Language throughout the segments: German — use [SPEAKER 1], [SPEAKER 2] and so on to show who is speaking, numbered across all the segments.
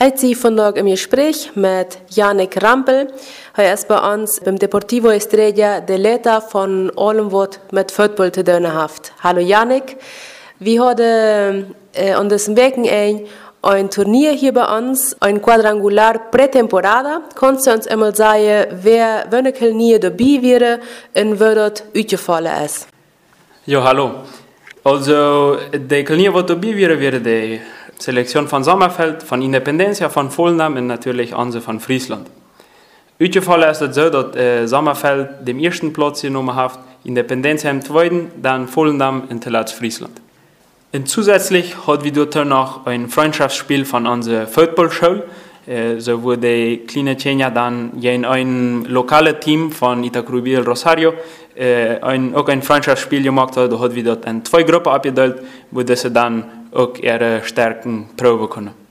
[SPEAKER 1] Heute sind von im Gespräch mit Janik Rampel. Er ist bei uns beim Deportivo Estrella de Leta von was mit Football zu tun. Hallo Janik. Wir haben äh, an diesem Weg ein, Turnier hier bei uns, ein Quadrangular Prätemporada. Kannst du uns einmal sagen, wer welche nie dabei wäre und wer dort ausgefallen ist?
[SPEAKER 2] Ja, hallo. Also, der Turnier, was dabei wäre, wäre der Selektion von Sommerfeld, von Independencia, von Volendam und natürlich Anse von Friesland. Uitgevallen ist es so, dass äh, Sommerfeld den ersten Platz genommen hat, Independencia im zweiten, dann Volendam und zuletzt Friesland. Und zusätzlich hat wir dort noch ein Freundschaftsspiel von unserer Footballschule, äh, so wo die kleine Tjena dann in ein lokales Team von Itacrubil Rosario äh, ein, auch ein Freundschaftsspiel gemacht. Da hat wir dort in zwei Gruppen abgeteilt, wo sie dann auch ihre Stärken proben können.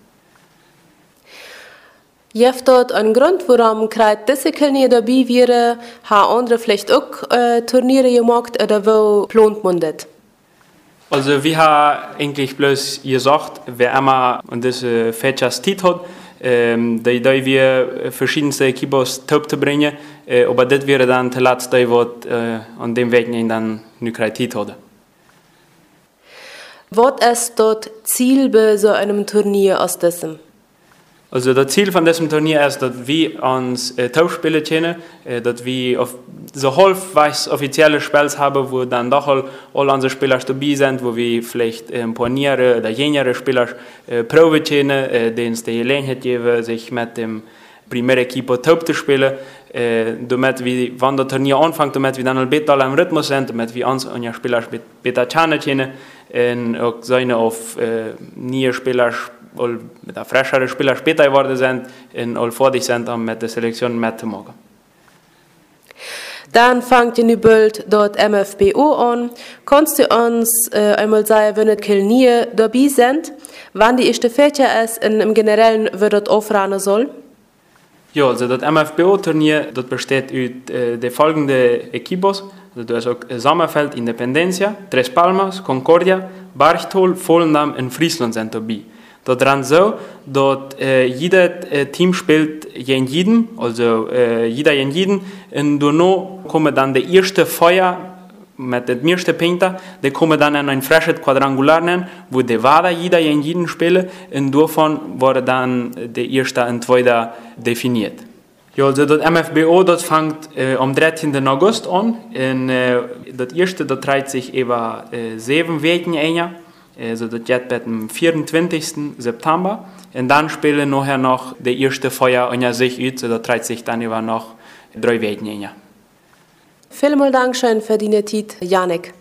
[SPEAKER 1] Gibt dort einen Grund, warum gerade diese Turnier dabei wäre? Haben andere vielleicht auch äh, Turniere gemacht oder wo plant man das?
[SPEAKER 2] Also wir haben eigentlich bloß gesagt, wer immer an diese Fächer Zeit hat, ähm, da, da wir verschiedenste Equipos top zu bringen, äh, aber das wäre dann der letzte, was äh, an dem Weg dann nicht Zeit hat.
[SPEAKER 1] Was ist dort Ziel bei so einem Turnier aus diesem?
[SPEAKER 2] Also das Ziel von diesem Turnier ist, dass wir uns äh, Tauschspiele kennen, äh, dass wir auf so halbwegs offizielle Spiele haben, wo dann doch all, all unsere Spieler dabei sind, wo wir vielleicht äh, ein paar Niere oder jüngere Spieler äh, Probe kennen, äh, denen es die Gelegenheit geben, sich mit dem primären Equipo top zu spielen, äh, damit wir, wenn das Turnier anfängt, damit wir dann besser im Rhythmus sind, damit wir uns und ja Spieler besser kennen und auch seine auf äh, neue Spieler mit der Spieler später geworden sind und all fertig sind, um mit der Selektion mitzumachen.
[SPEAKER 1] Dann fängt ihr bald dort MFBO an. Kannst du uns äh, einmal sagen, wenn es nie dabei sind, wann die erste Fächer ist und im Generellen wird dort aufrahmen soll?
[SPEAKER 2] Ja, also das MFBO-Turnier besteht aus äh, den folgenden Equipos. Also Sommerfeld, Independencia, Tres Palmas, Concordia, Barchtol, Volendam und Friesland sind dabei. Dat dran so, dat äh, jeder äh, Team spielt gegen jeden, also äh, jeder gegen jeden. Und danach kommt dann der erste Feuer mit dem ersten Pinter, der kommt dann in ein frisches Quadrangular nennen, wo der Wada jeder gegen jeden spielt. Und davon wurde dann der erste und zweite definiert. Ja, also das MFBO das fängt äh, am 13. August an. Und, äh, das erste das trägt sich über äh, sieben Wochen ein. Also das geht bis am 24. September. Und dann spielen nachher noch der erste Feuer ja sich aus, so das trägt sich dann über noch drei Wochen.
[SPEAKER 1] Vielen Dank schön für deine Zeit, Janik.